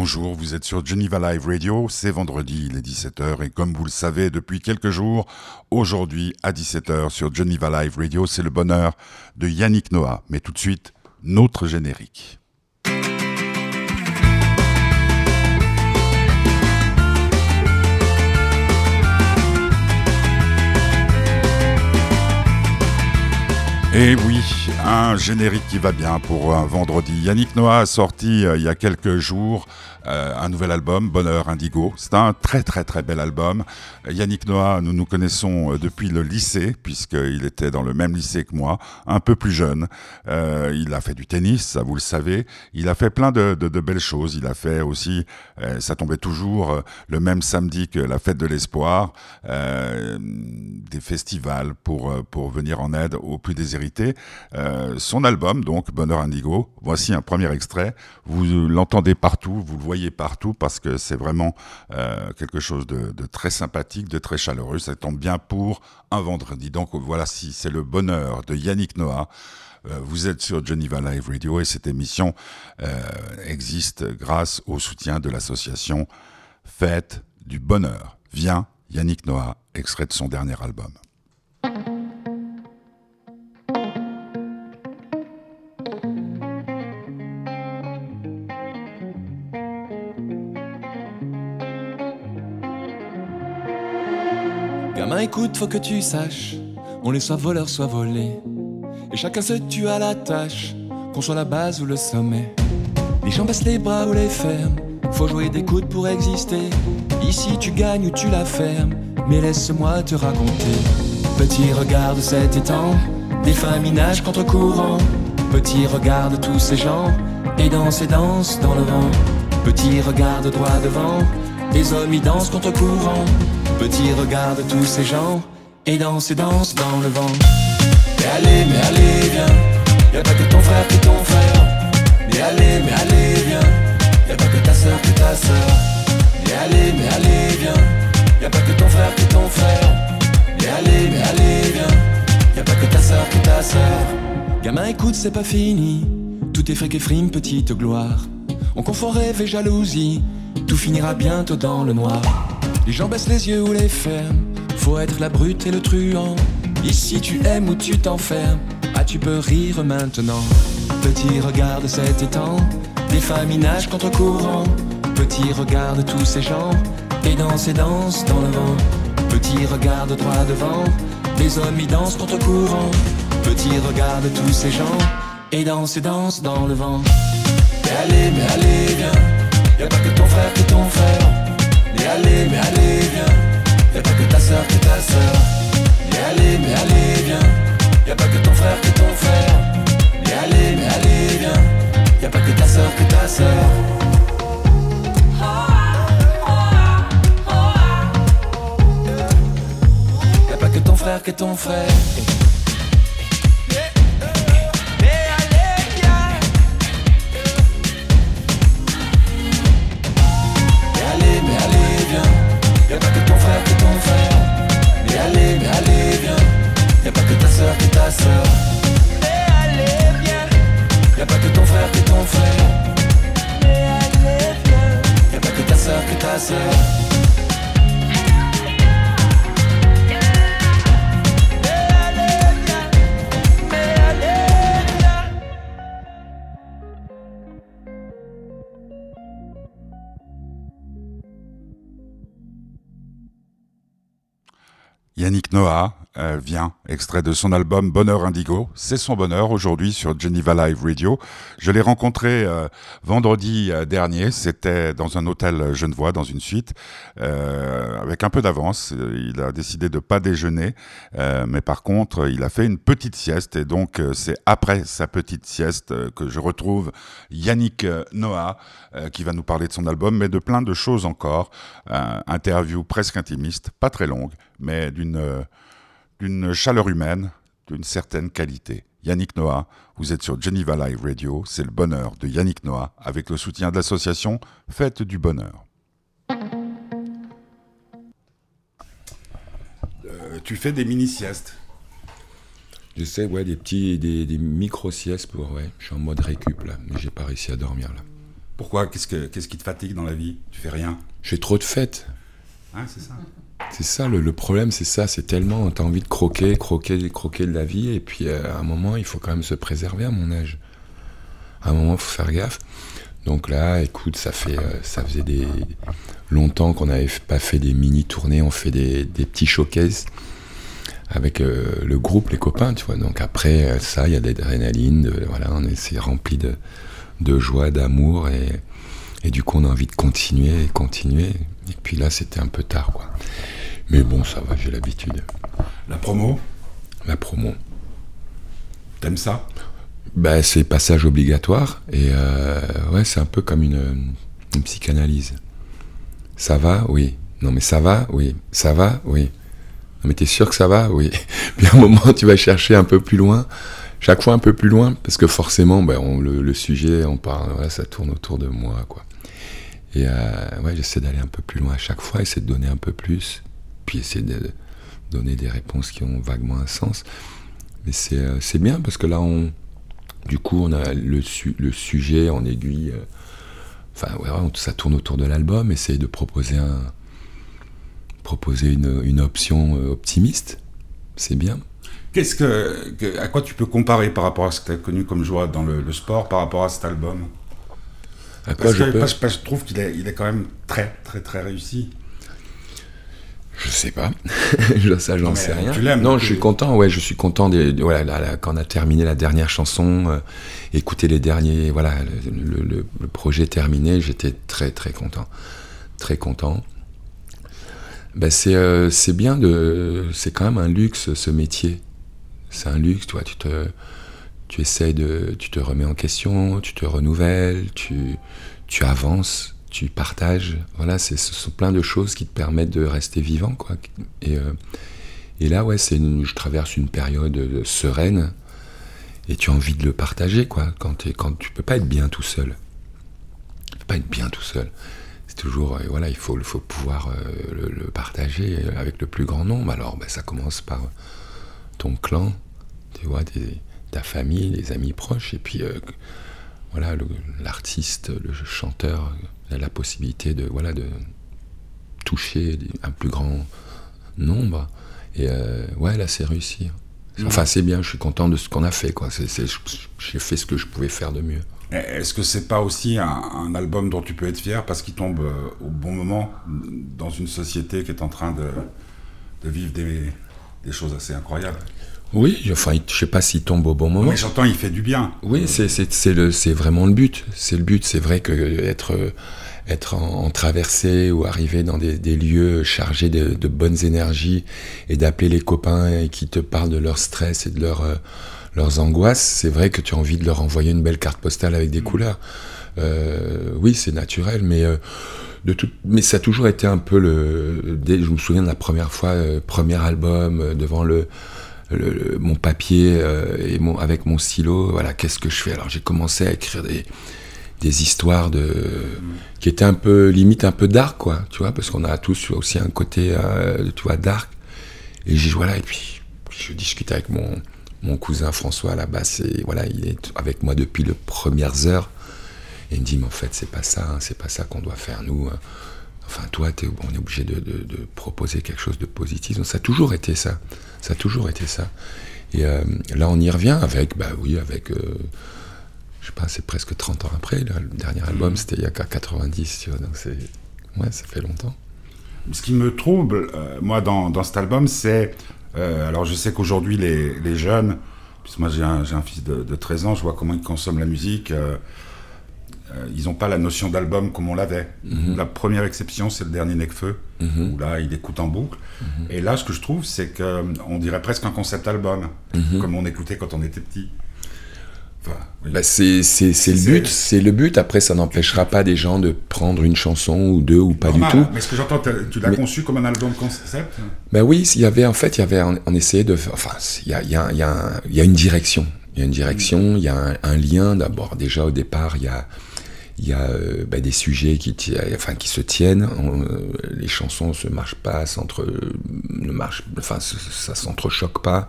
Bonjour, vous êtes sur Geneva Live Radio, c'est vendredi, il est 17h et comme vous le savez depuis quelques jours, aujourd'hui à 17h sur Geneva Live Radio, c'est le bonheur de Yannick Noah. Mais tout de suite, notre générique. Et oui, un générique qui va bien pour un vendredi. Yannick Noah a sorti euh, il y a quelques jours euh, un nouvel album, Bonheur Indigo. C'est un très très très bel album. Yannick Noah, nous nous connaissons euh, depuis le lycée, puisqu'il était dans le même lycée que moi, un peu plus jeune. Euh, il a fait du tennis, ça vous le savez. Il a fait plein de, de, de belles choses. Il a fait aussi, euh, ça tombait toujours euh, le même samedi que la fête de l'espoir, des festivals pour, pour venir en aide aux plus déshérités. son album, donc Bonheur Indigo, voici un premier extrait. Vous l'entendez partout, vous le voyez partout parce que c'est vraiment euh, quelque chose de, très sympathique, de très chaleureux. Ça tombe bien pour un vendredi. Donc voilà, si c'est le bonheur de Yannick Noah. Euh, vous êtes sur Geneva Live Radio et cette émission euh, existe grâce au soutien de l'association Fête du Bonheur. Viens, Yannick Noah, extrait de son dernier album. Gamin, écoute, faut que tu saches, on est soit voleur, soit volé. Et chacun se tue à la tâche, qu'on soit la base ou le sommet. Les gens baissent les bras ou les ferment, faut jouer des coudes pour exister. Ici tu gagnes ou tu la fermes, mais laisse-moi te raconter. Petit regarde cet étang, des femmes nagent contre courant. Petit regarde tous ces gens, et dansent et dansent dans le vent. Petit regarde droit devant, des hommes y dansent contre courant. Petit regarde tous ces gens, et dansent et dansent dans le vent. Mais allez, mais allez, viens, y'a pas que ton frère qui est ton frère. Mais allez, mais allez, viens, y'a pas que ta soeur qui est ta soeur. Mais allez, mais allez, viens, y'a pas que ton frère qui est ton frère. Mais allez, mais allez, viens, y'a pas que ta soeur qui est ta soeur. Gamin, écoute, c'est pas fini, tout est fric et frime, petite gloire. On confond rêve et jalousie, tout finira bientôt dans le noir. Les gens baissent les yeux ou les ferment, faut être la brute et le truand. Ici tu aimes ou tu t'enfermes, ah tu peux rire maintenant. Petit regarde cet étang, des femmes y nagent contre courant. Petit regarde tous ces gens, et dansent et dansent dans le vent. Petit regarde droit devant, des hommes y dansent contre courant. Petit regarde tous ces gens, et dansent et dansent dans le vent. Mais allez, mais allez, viens, y'a pas que ton frère qui est ton frère. Allez, mais allez, viens, y'a pas que ta soeur qui est ta soeur. Mais allez, mais allez, viens, y'a pas que ton frère qui est ton frère. Mais allez, mais allez, viens, y'a pas que ta soeur qui est ta soeur. Y'a pas que ton frère est soeur. Mais allez, viens, y'a pas que ton frère qui est ton frère. Mais allez, viens, y'a pas que ta soeur qui est ta viens. Yannick Noah euh, vient, extrait de son album Bonheur Indigo. C'est son bonheur aujourd'hui sur Geneva Live Radio. Je l'ai rencontré euh, vendredi euh, dernier. C'était dans un hôtel genevois, dans une suite, euh, avec un peu d'avance. Il a décidé de pas déjeuner, euh, mais par contre, il a fait une petite sieste. Et donc, c'est après sa petite sieste que je retrouve Yannick Noah, qui va nous parler de son album, mais de plein de choses encore. Interview presque intimiste, pas très longue, mais d'une d'une chaleur humaine, d'une certaine qualité. Yannick Noah, vous êtes sur Geneva Live Radio, c'est le bonheur de Yannick Noah, avec le soutien de l'association Fête du Bonheur. Euh, tu fais des mini-siestes J'essaie, ouais, des petits, des, des micro-siestes pour, ouais, je suis en mode récup là, mais j'ai pas réussi à dormir là. Pourquoi? Qu'est-ce que qu'est-ce qui te fatigue dans la vie? Tu fais rien? J'ai trop de fêtes. Hein, c'est ça. C'est ça, le, problème, c'est ça. C'est tellement, t'as envie de croquer, croquer, croquer de la vie. Et puis, euh, à un moment, il faut quand même se préserver à mon âge. À un moment, il faut faire gaffe. Donc là, écoute, ça fait, euh, ça faisait des longtemps qu'on n'avait pas fait des mini tournées. On fait des, petits showcases avec euh, le groupe, les copains, tu vois. Donc après ça, il y a de l'adrénaline, voilà, on est c'est rempli de, de joie, d'amour et, et du coup on a envie de continuer et continuer. Et puis là, c'était un peu tard, quoi. Mais bon, ça va, j'ai l'habitude. La promo, La promo. t'aimes ça? Bah, c'est passage obligatoire et euh, ouais, c'est un peu comme une, une psychanalyse. Ça va, oui. Non, mais ça va, oui. Ça va, oui. Non, mais t'es sûr que ça va, oui. Puis à un moment, tu vas chercher un peu plus loin, chaque fois un peu plus loin, parce que forcément, ben, on- le, le sujet, on parle, voilà, ça tourne autour de moi, quoi. Et euh, ouais, j'essaie d'aller un peu plus loin à chaque fois, essayer de donner un peu plus, puis essayer de donner des réponses qui ont vaguement un sens. Mais c'est euh, bien parce que là, du coup, on a le, su- le sujet en aiguille. euh, Enfin, ouais, ça tourne autour de l'album. Essayer de proposer proposer une, une option optimiste. C'est bien. Qu'est-ce que, à quoi tu peux comparer par rapport à ce que tu as connu comme joie dans le sport par rapport à cet album? À quoi Parce je trouve qu'il est, il est quand même très très très réussi. Je sais pas. Ça, j'en sais rien. tu l'aimes, Non, donc je suis content. Ouais, je suis content. Des, de- voilà, là, là, quand on a terminé la dernière chanson, euh, écouter les derniers. Voilà, le, le- le- le projet terminé, j'étais très très content, très content. Ben, c'est euh, c'est bien de. C'est quand même un luxe ce métier. C'est un luxe, toi. Tu te tu essayes de, tu te remets en question, tu te renouvelles, tu, tu avances, tu partages. Voilà, ce sont plein de choses qui te permettent de rester vivant, quoi. Et, euh, et là, ouais, c'est je traverse une période sereine et tu as envie de le partager, quoi. Quand, t'es- quand tu peux pas être bien tout seul, tu peux pas être bien tout seul. C'est toujours, euh, voilà, il faut, faut pouvoir euh, le, partager avec le plus grand nombre. Alors, ben, ça commence par ton clan, tu vois, tes- ta famille, les amis proches, et puis euh, voilà, l'artiste, le, chanteur a la possibilité de, voilà, de toucher un plus grand nombre. Et euh, ouais, là, c'est réussi. Enfin, c'est bien, je suis content de ce qu'on a fait, quoi. J'ai fait ce que je pouvais faire de mieux. Est-ce que c'est pas aussi un, un album dont tu peux être fier parce qu'il tombe euh, au bon moment dans une société qui est en train de, de vivre des, des choses assez incroyables? Oui, enfin, je sais pas s'il tombe au bon moment. Mais j'entends, il fait du bien. Oui, c'est c'est c'est le c'est vraiment le but. C'est le but. C'est vrai que être être en, en traversée ou arriver dans des, des lieux chargés de, de bonnes énergies et d'appeler les copains et qui te parlent de leur stress et de leur euh, leurs angoisses, c'est vrai que tu as envie de leur envoyer une belle carte postale avec des couleurs. Euh, oui, c'est naturel, mais euh, de tout, mais ça a toujours été un peu le. dès- je me souviens de la première fois, euh, premier album euh, devant le, le- le- mon papier euh, et mon, avec mon stylo. Voilà, qu'est-ce que je fais? Alors j'ai commencé à écrire des, des histoires de qui étaient un peu limite un peu dark, quoi. Tu vois, parce qu'on a tous aussi un côté, euh, tu vois, dark. Et j'ai voilà, et puis, je discute avec mon mon cousin François basse et voilà, il est avec moi depuis les premières heures. Et il me dit, mais en fait, c'est pas ça, hein, c'est pas ça qu'on doit faire, nous. hein. Enfin, toi, t'es- on est obligé de, de- de proposer quelque chose de positif. Donc, ça a toujours été ça. Ça a toujours été ça. Et euh, là, on y revient avec, bah oui, avec, euh, je sais pas, c'est presque 30 ans après. là, le dernier album, c'était il y a qu'à 90, tu vois. Donc, c'est, ouais, ça fait longtemps. Ce qui me trouble, euh, moi, dans, dans cet album, c'est. alors, je sais qu'aujourd'hui, les, les jeunes, puisque moi j'ai un, un fils de, de 13 ans, je vois comment ils consomment la musique. Euh, euh, ils n'ont pas la notion d'album comme on l'avait. La première exception, c'est le dernier Necfeu, Mhm. où là, il écoute en boucle. Et là, ce que je trouve, c'est qu'on dirait presque un concept album, Mhm. comme on écoutait quand on était petit. Enfin, oui. Bah, c'est, le but, c'est le but. Après, ça n'empêchera pas des gens de prendre une chanson ou deux ou pas Normal, du tout. Mais ce que j'entends, tu l'as Mais- conçu comme un album concept? Ben oui, il y avait en fait, il y avait, on, on essayait de, enfin, il y a, il y, a, il y, a un- il y a une direction, il y a une direction, il y a un, un lien. D'abord, déjà au départ, il y a, il y a euh, ben, des sujets qui, enfin, qui se tiennent. Euh, les chansons se marchent pas, s'entre, ne ça, s'entrechoque pas.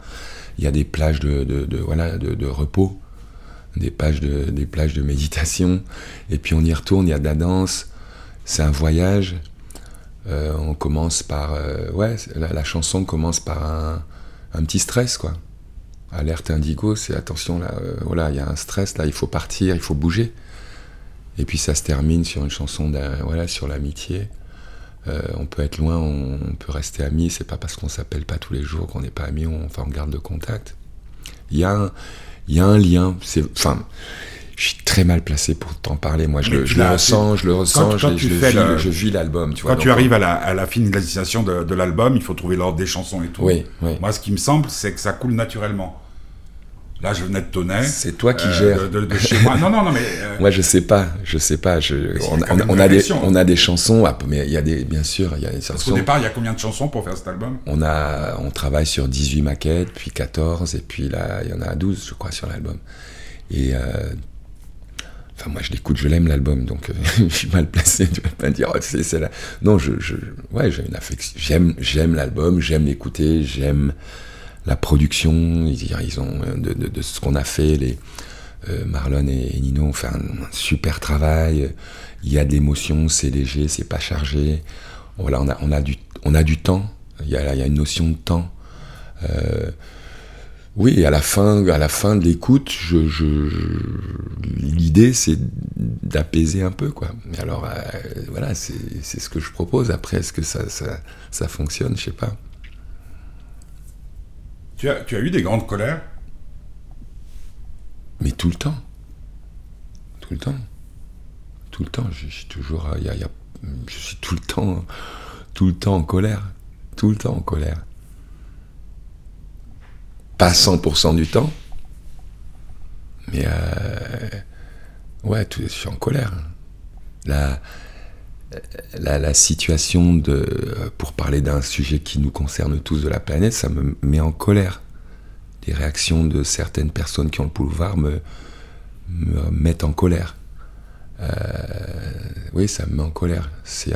Il y a des plages de, voilà, de, repos. des, pages de, des plages de méditation. Et puis on y retourne, il y a de la danse. C'est un voyage. Euh, on commence par. Ouais, la, chanson commence par un, petit stress, quoi. Alerte indigo, c'est attention, là, voilà, il y a un stress, là, il faut partir, il faut bouger. Et puis ça se termine sur une chanson voilà, sur l'amitié. on peut être loin, on, peut rester amis, c'est pas parce qu'on s'appelle pas tous les jours qu'on n'est pas amis, on, enfin, on garde le contact. Il y a un, il y a un lien. C'est, enfin, je suis très mal placé pour t'en parler. Moi, je, le, ressens, je le ressens, je, je, vis l'album. quand tu arrives à la, à la finalisation de, l'album, il faut trouver l'ordre des chansons et tout. Oui, Moi, ce qui me semble, c'est que ça coule naturellement. Là, je venais de tonner. C'est toi qui euh, gères. De, chez moi. Non, non, non, mais. Euh, moi, je sais pas. Je sais pas. Je, on, a des, on a des chansons, mais il y a des, bien sûr, il y a des Parce qu'au départ, il y a combien de chansons pour faire cet album? On a, on travaille sur 18 maquettes, puis 14, et puis là, il y en a 12, je crois, sur l'album. Et. Euh, enfin, moi, je l'écoute, je l'aime l'album, donc je suis mal placé. Tu vas pas dire, oh, c'est là. Non, je, je, ouais, j'ai une affection. J'aime, j'aime l'album, j'aime l'écouter, j'aime la production, ils, ont euh, de, ce qu'on a fait, les euh, Marlon et, Nino ont fait un, super travail. Il y a de l'émotion, c'est léger, c'est pas chargé. Voilà, on a, du, on a du temps. Il y a, il une notion de temps. Euh, oui, à la fin, à la fin de l'écoute, je, l'idée c'est d'apaiser un peu, quoi. Mais alors, voilà, c'est ce que je propose. Après, est-ce que ça, ça, ça fonctionne? Je sais pas. Tu as, eu des grandes colères? Mais tout le temps. Tout le temps. Tout le temps. Je, suis toujours. Euh, je suis tout le temps. Tout le temps en colère. Tout le temps en colère. Pas 100% du temps. Mais. Euh, ouais, je suis en colère. La, situation de, pour parler d'un sujet qui nous concerne tous de la planète, ça me met en colère. Les réactions de certaines personnes qui ont le pouvoir me, me mettent en colère. Euh, oui, ça me met en colère. C'est,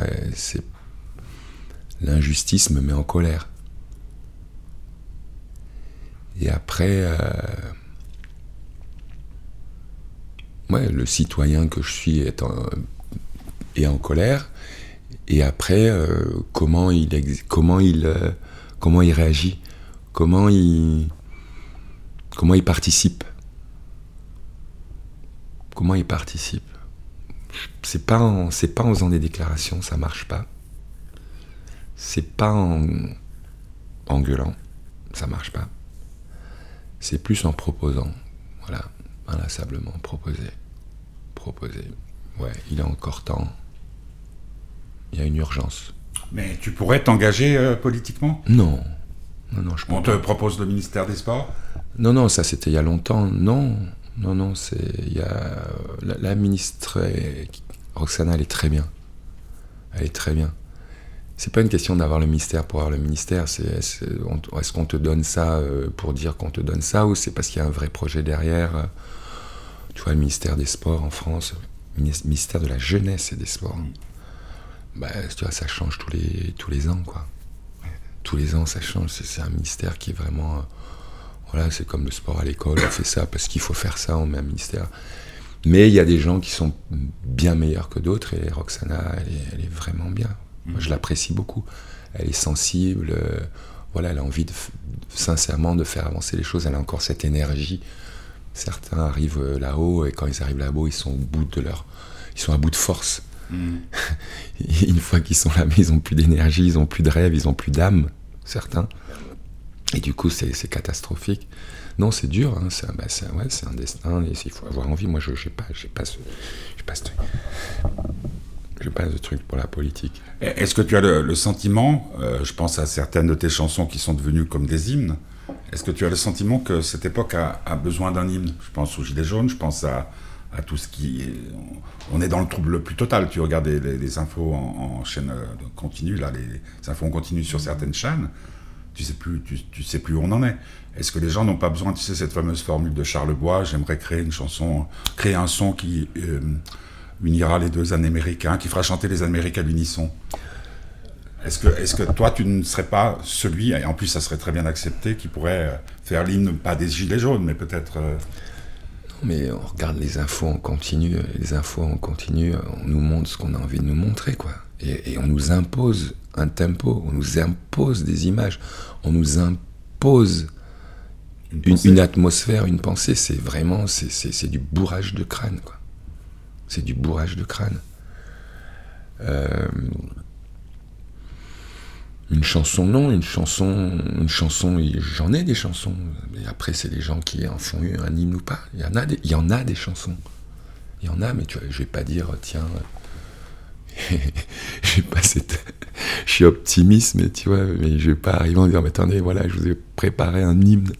l'injustice me met en colère. Et après, euh, ouais, le citoyen que je suis en, et en colère, et après, euh, comment il, comment il, euh, comment il réagit, comment il, comment il participe, comment il participe. C'est pas en, pas en faisant des déclarations, ça marche pas. C'est pas en, en gueulant, ça marche pas. C'est plus en proposant, voilà, inlassablement proposer, proposer. Ouais, il est encore temps il y a une urgence. Mais tu pourrais t'engager euh, politiquement? Non. Non, non, je On te propose le ministère des Sports? Non, non, ça c'était il y a longtemps. Non, non, non, c'est. Il y a. La, ministre, Roxana, elle est très bien. Elle est très bien. C'est pas une question d'avoir le ministère pour avoir le ministère. C'est est-ce qu'on te donne ça euh, pour dire qu'on te donne ça ou c'est parce qu'il y a un vrai projet derrière euh, Tu vois, le ministère des Sports en France, ministère de la Jeunesse et des Sports. Bah, tu vois, ça change tous les, tous les ans, quoi. Tous les ans, ça change. C'est un ministère qui est vraiment. Euh, voilà, c'est comme le sport à l'école, on fait ça parce qu'il faut faire ça, on met un ministère. Mais il y a des gens qui sont bien meilleurs que d'autres, et Roxana, elle est, vraiment bien. Moi, je l'apprécie beaucoup. Elle est sensible, euh, voilà, elle a envie de, sincèrement de faire avancer les choses, elle a encore cette énergie. Certains arrivent euh, là-haut, et quand ils arrivent là-haut, ils sont au bout de leur. Ils sont à bout de force. Une fois qu'ils sont là, mais ils n'ont plus d'énergie, ils n'ont plus de rêve, ils n'ont plus d'âme, certains. Et du coup, c'est catastrophique. Non, c'est dur, hein, c'est bah, ouais, un destin, il faut avoir envie. Moi, je n'ai pas, pas, ce, pas, ce, pas de truc pour la politique. Est-ce que tu as le, sentiment, euh, je pense à certaines de tes chansons qui sont devenues comme des hymnes, est-ce que tu as le sentiment que cette époque a, a besoin d'un hymne? Je pense aux Gilets jaunes, je pense à, à tout ce qui. On est dans le trouble le plus total. Tu regardes les, infos en, chaîne euh, continue, là, les, infos en continu sur certaines chaînes, tu sais plus, tu, sais plus où on en est. Est-ce que les gens n'ont pas besoin, tu sais, cette fameuse formule de Charles Bois, j'aimerais créer une chanson, créer un son qui euh, unira les deux Américains, qui fera chanter les Américains à l'unisson est-ce que, est que toi, tu ne serais pas celui, et en plus ça serait très bien accepté, qui pourrait euh, faire l'hymne, pas des Gilets jaunes, mais peut-être mais on regarde les infos en continu, les infos en continu, on nous montre ce qu'on a envie de nous montrer, quoi. Et, on nous impose un tempo, on nous impose des images, on nous impose une, atmosphère, une pensée. C'est vraiment, c'est du bourrage de crâne, quoi. C'est du bourrage de crâne. Euh, une chanson, non, une chanson, une chanson, j'en ai des chansons. Mais après, c'est les gens qui en font un hymne ou pas. Il y en a des, chansons. Il y en a, mais tu vois, je vais pas dire, tiens, j'ai pas cette, je suis optimiste, mais tu vois, mais je vais pas arriver en disant, mais attendez, voilà, je vous ai préparé un hymne.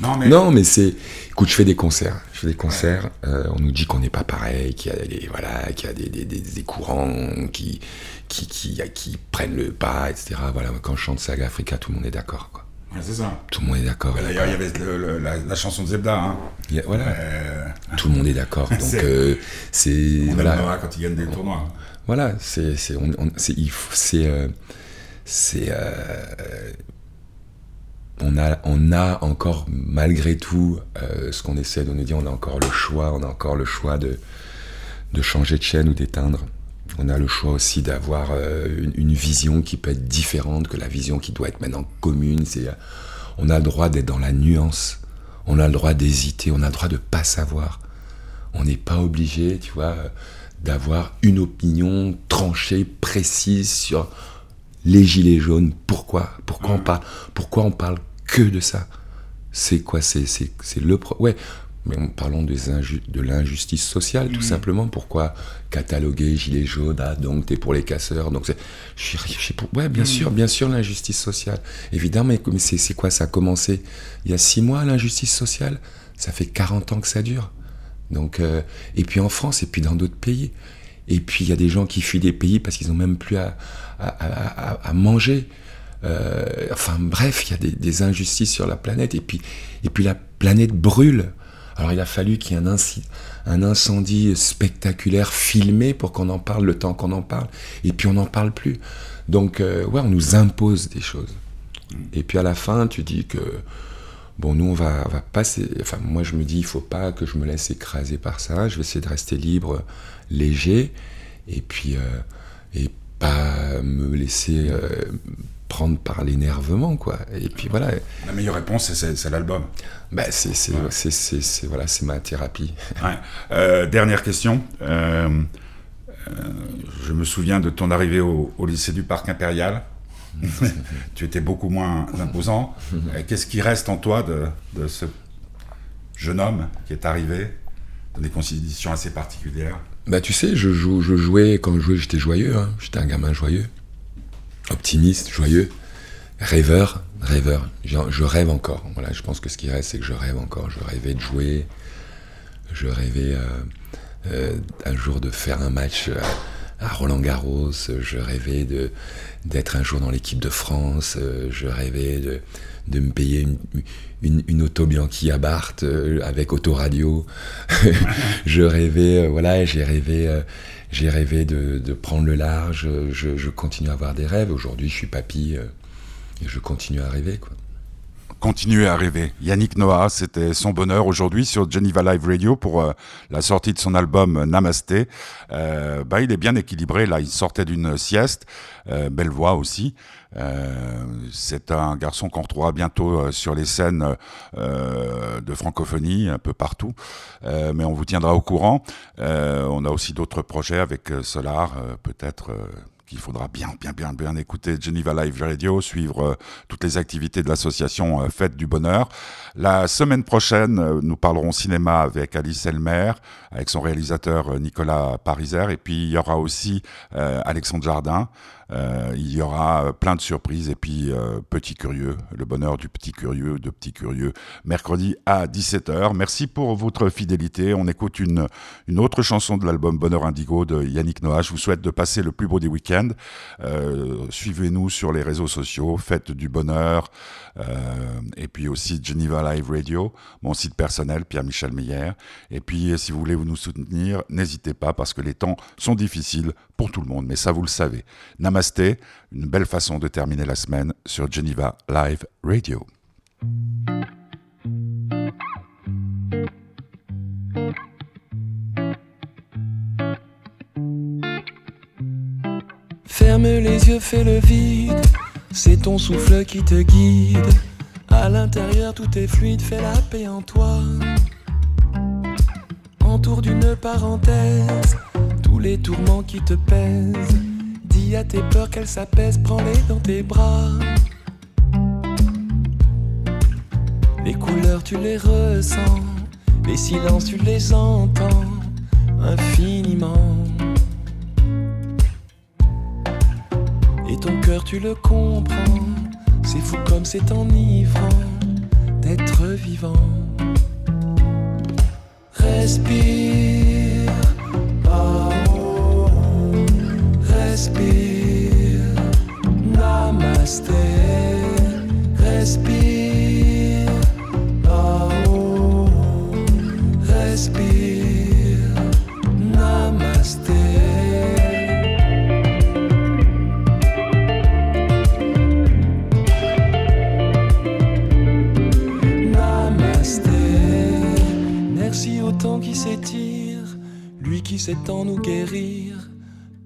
Non, mais, c'est. Écoute, je fais des concerts. Je fais des concerts. Euh, on nous dit qu'on n'est pas pareil, qu'il y a des, voilà, qu'il y a des, des, des, courants qui, qui, qui, qui, prennent le pas, etc. Voilà, quand je chante Saga Africa, tout le monde est d'accord. Quoi. c'est ça. Tout le monde est d'accord. D'ailleurs, il y avait la, chanson de Zebda. Hein. voilà. Euh, tout le monde est d'accord. Donc, euh, c'est. voilà. quand il gagne des tournois. Voilà, c'est. C'est. C'est on a, on a encore, malgré tout, euh, ce qu'on essaie de nous dire, on a encore le choix, on a encore le choix de, de changer de chaîne ou d'éteindre. On a le choix aussi d'avoir euh, une, vision qui peut être différente que la vision qui doit être maintenant commune. C'est, euh, on a le droit d'être dans la nuance, on a le droit d'hésiter, on a le droit de pas savoir. On n'est pas obligé, tu vois, d'avoir une opinion tranchée, précise sur les gilets jaunes. Pourquoi? Pourquoi on parle Pourquoi on parle que de ça C'est quoi C'est le ouais. Mais parlons des de l'injustice sociale, tout mmh. simplement. Pourquoi cataloguer gilets jaunes Ah, donc t'es pour les casseurs. Donc je, pour, ouais, bien mmh. sûr, bien sûr, l'injustice sociale. Évidemment, mais c'est quoi Ça a commencé il y a six mois, l'injustice sociale? Ça fait 40 ans que ça dure. Donc, euh, et puis en France, et puis dans d'autres pays. Et puis il y a des gens qui fuient des pays parce qu'ils n'ont même plus à, à, manger. Euh, enfin bref, il y a des, injustices sur la planète. Et puis, et puis la planète brûle. Alors il a fallu qu'il y ait un, incendie spectaculaire filmé pour qu'on en parle le temps qu'on en parle. Et puis on n'en parle plus. Donc euh, ouais, on nous impose des choses. Et puis à la fin, tu dis que bon, nous on va, passer. Enfin, moi je me dis, il faut pas que je me laisse écraser par ça. Je vais essayer de rester libre, léger, et puis euh, et pas me laisser prendre par l'énervement, quoi. Et puis voilà. La meilleure réponse, c'est l'album. Bah, c'est voilà, c'est ma thérapie. Euh, dernière question. je me souviens de ton arrivée au, au lycée du Parc Impérial. tu étais beaucoup moins imposant. Qu'est-ce qui reste en toi de, de, ce jeune homme qui est arrivé dans des conditions assez particulières? Bah tu sais, je, je jouais, quand je jouais, j'étais joyeux. Hein. J'étais un gamin joyeux, optimiste, joyeux, rêveur, rêveur. Je, rêve encore. Voilà, je pense que ce qui reste, c'est que je rêve encore. Je rêvais de jouer. Je rêvais euh, euh, un jour de faire un match. Euh, à Roland Garros, je rêvais de d'être un jour dans l'équipe de France, je rêvais de, de me payer une, auto Bianchi à Barthes euh, avec autoradio. je rêvais, euh, voilà, j'ai rêvé, euh, j'ai rêvé de, prendre le large. Je, je, continue à avoir des rêves. Aujourd'hui, je suis papy et je continue à rêver, quoi continuer à rêver. Yannick Noah, c'était son bonheur aujourd'hui sur Geneva Live Radio pour euh, la sortie de son album Namasté. Euh, bah, il est bien équilibré là, il sortait d'une sieste, euh, belle voix aussi. c'est un garçon qu'on retrouvera bientôt sur les scènes de francophonie un peu partout, mais on vous tiendra au courant. on a aussi d'autres projets avec Solar, peut-être il faudra bien, bien, bien, bien écouter Geneva Live Radio, suivre euh, toutes les activités de l'association euh, Fête du Bonheur. La semaine prochaine, euh, nous parlerons cinéma avec Alice Elmer, avec son réalisateur Nicolas Pariser, et puis il y aura aussi Alexandre Jardin. Euh, il y aura plein de surprises et puis euh, petit curieux, le bonheur du petit curieux, de petit curieux, mercredi à 17h. Merci pour votre fidélité. On écoute une, une autre chanson de l'album Bonheur Indigo de Yannick Noah. Je vous souhaite de passer le plus beau des week-ends. Euh, suivez-nous sur les réseaux sociaux, faites du bonheur. et puis aussi Geneva Live Radio, mon site personnel, Pierre-Michel Meyer. Et puis si vous voulez nous soutenir, n'hésitez pas parce que les temps sont difficiles tout le monde, mais ça vous le savez. Namasté, une belle façon de terminer la semaine sur Geneva Live Radio. Ferme les yeux, fais le vide. C'est ton souffle qui te guide. À l'intérieur, tout est fluide, fais la paix en toi. Entoure d'une parenthèse les tourments qui te pèsent. Dis à tes peurs qu'elles s'apaisent, prends-les dans tes bras. Les couleurs, tu les ressens. Les silences, tu les entends infiniment. Et ton cœur, tu le comprends. C'est fou comme c'est enivrant d'être vivant. Respire, sait tant nous guérir,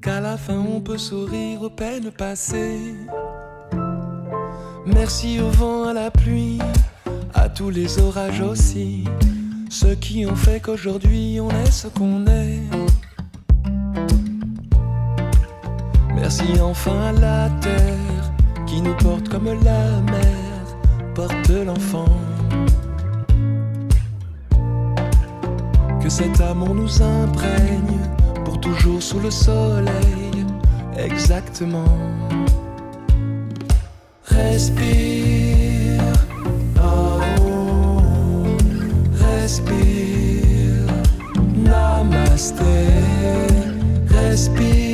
qu'à la fin on peut sourire aux peines passées. Merci au vent, à la pluie, à tous les orages aussi, ceux qui ont fait qu'aujourd'hui on est ce qu'on est. Merci enfin à la terre qui nous porte comme la mer porte l'enfant. Que cet amour nous imprègne pour toujours sous le soleil, exactement. Respire, oh, respire, namasté, respire,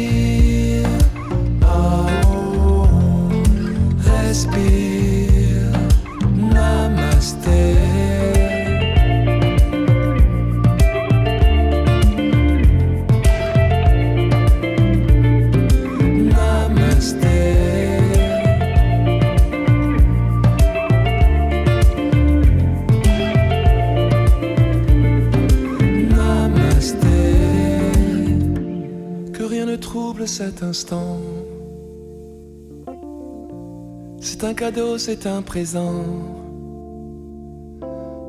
instant. C'est un cadeau, c'est un présent.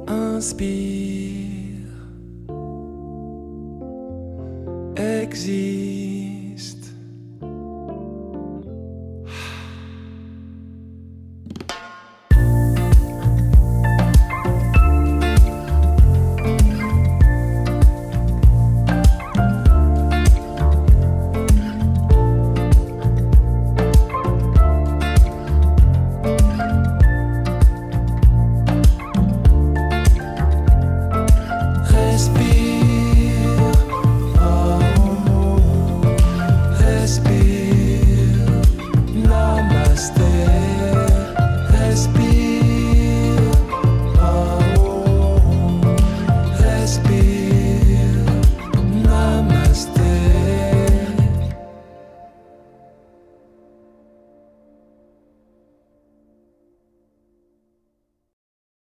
Inspire. Exire.